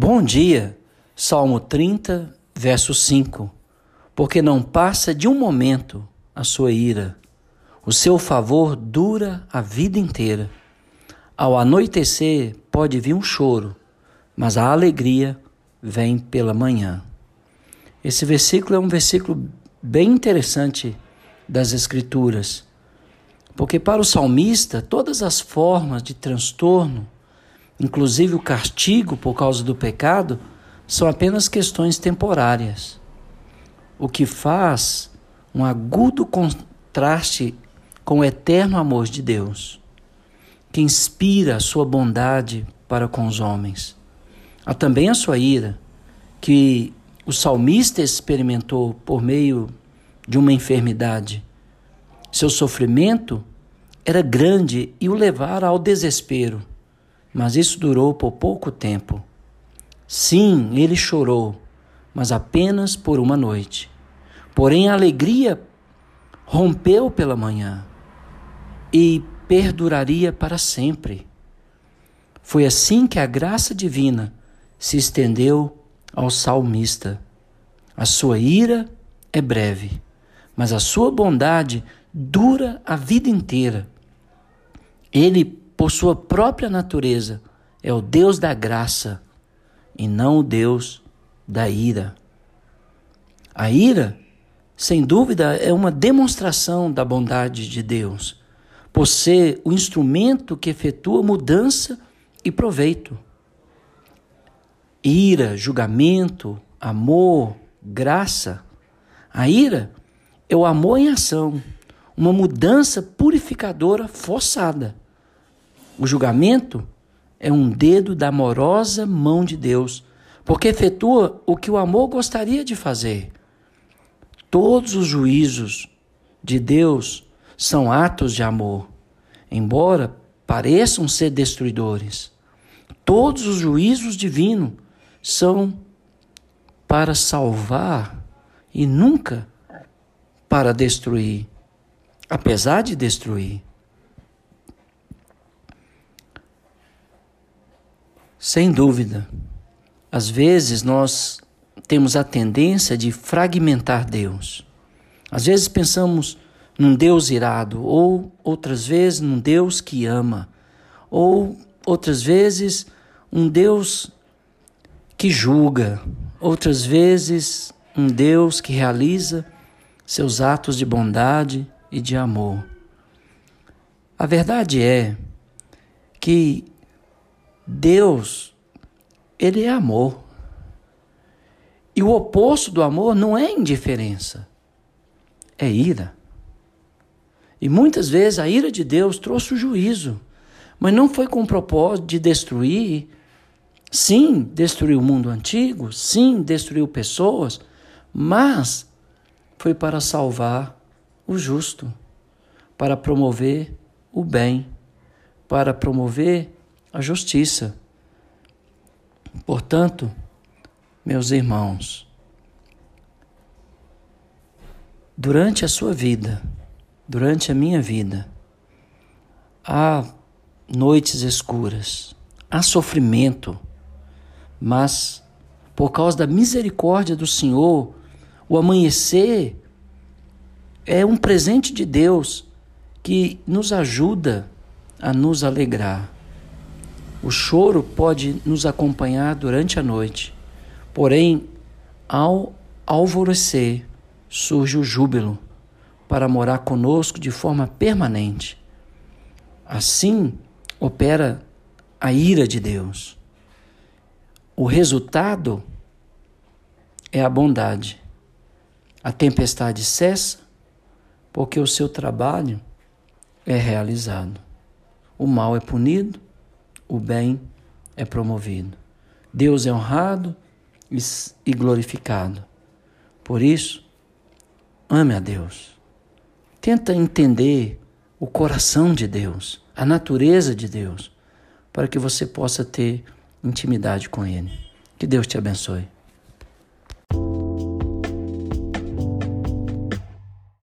Bom dia, Salmo 30, verso 5. Porque não passa de um momento a sua ira, o seu favor dura a vida inteira. Ao anoitecer pode vir um choro, mas a alegria vem pela manhã. Esse versículo é um versículo bem interessante das Escrituras, porque para o salmista, todas as formas de transtorno, inclusive o castigo por causa do pecado, são apenas questões temporárias. O que faz um agudo contraste com o eterno amor de Deus, que inspira a sua bondade para com os homens. Há também a sua ira, que o salmista experimentou por meio de uma enfermidade. Seu sofrimento era grande e o levara ao desespero mas isso durou por pouco tempo. Sim, ele chorou, mas apenas por uma noite. Porém, a alegria rompeu pela manhã e perduraria para sempre. Foi assim que a graça divina se estendeu ao salmista. A sua ira é breve, mas a sua bondade dura a vida inteira. Ele por sua própria natureza, é o Deus da graça e não o Deus da ira. A ira, sem dúvida, é uma demonstração da bondade de Deus, por ser o instrumento que efetua mudança e proveito. Ira, julgamento, amor, graça. A ira é o amor em ação, uma mudança purificadora forçada. O julgamento é um dedo da amorosa mão de Deus, porque efetua o que o amor gostaria de fazer. Todos os juízos de Deus são atos de amor, embora pareçam ser destruidores. Todos os juízos divinos são para salvar e nunca para destruir, apesar de destruir. Sem dúvida. Às vezes nós temos a tendência de fragmentar Deus. Às vezes pensamos num Deus irado, ou outras vezes num Deus que ama, ou outras vezes um Deus que julga, outras vezes um Deus que realiza seus atos de bondade e de amor. A verdade é que Deus, ele é amor. E o oposto do amor não é indiferença, é ira. E muitas vezes a ira de Deus trouxe o juízo, mas não foi com o propósito de destruir. Sim, destruiu o mundo antigo, sim, destruiu pessoas, mas foi para salvar o justo, para promover o bem, para promover a justiça. Portanto, meus irmãos, durante a sua vida, durante a minha vida, há noites escuras, há sofrimento, mas por causa da misericórdia do Senhor, o amanhecer é um presente de Deus que nos ajuda a nos alegrar. O choro pode nos acompanhar durante a noite, porém, ao alvorecer, surge o júbilo para morar conosco de forma permanente. Assim opera a ira de Deus. O resultado é a bondade. A tempestade cessa porque o seu trabalho é realizado. O mal é punido o bem é promovido. Deus é honrado e glorificado. Por isso, ame a Deus. Tenta entender o coração de Deus, a natureza de Deus, para que você possa ter intimidade com Ele. Que Deus te abençoe.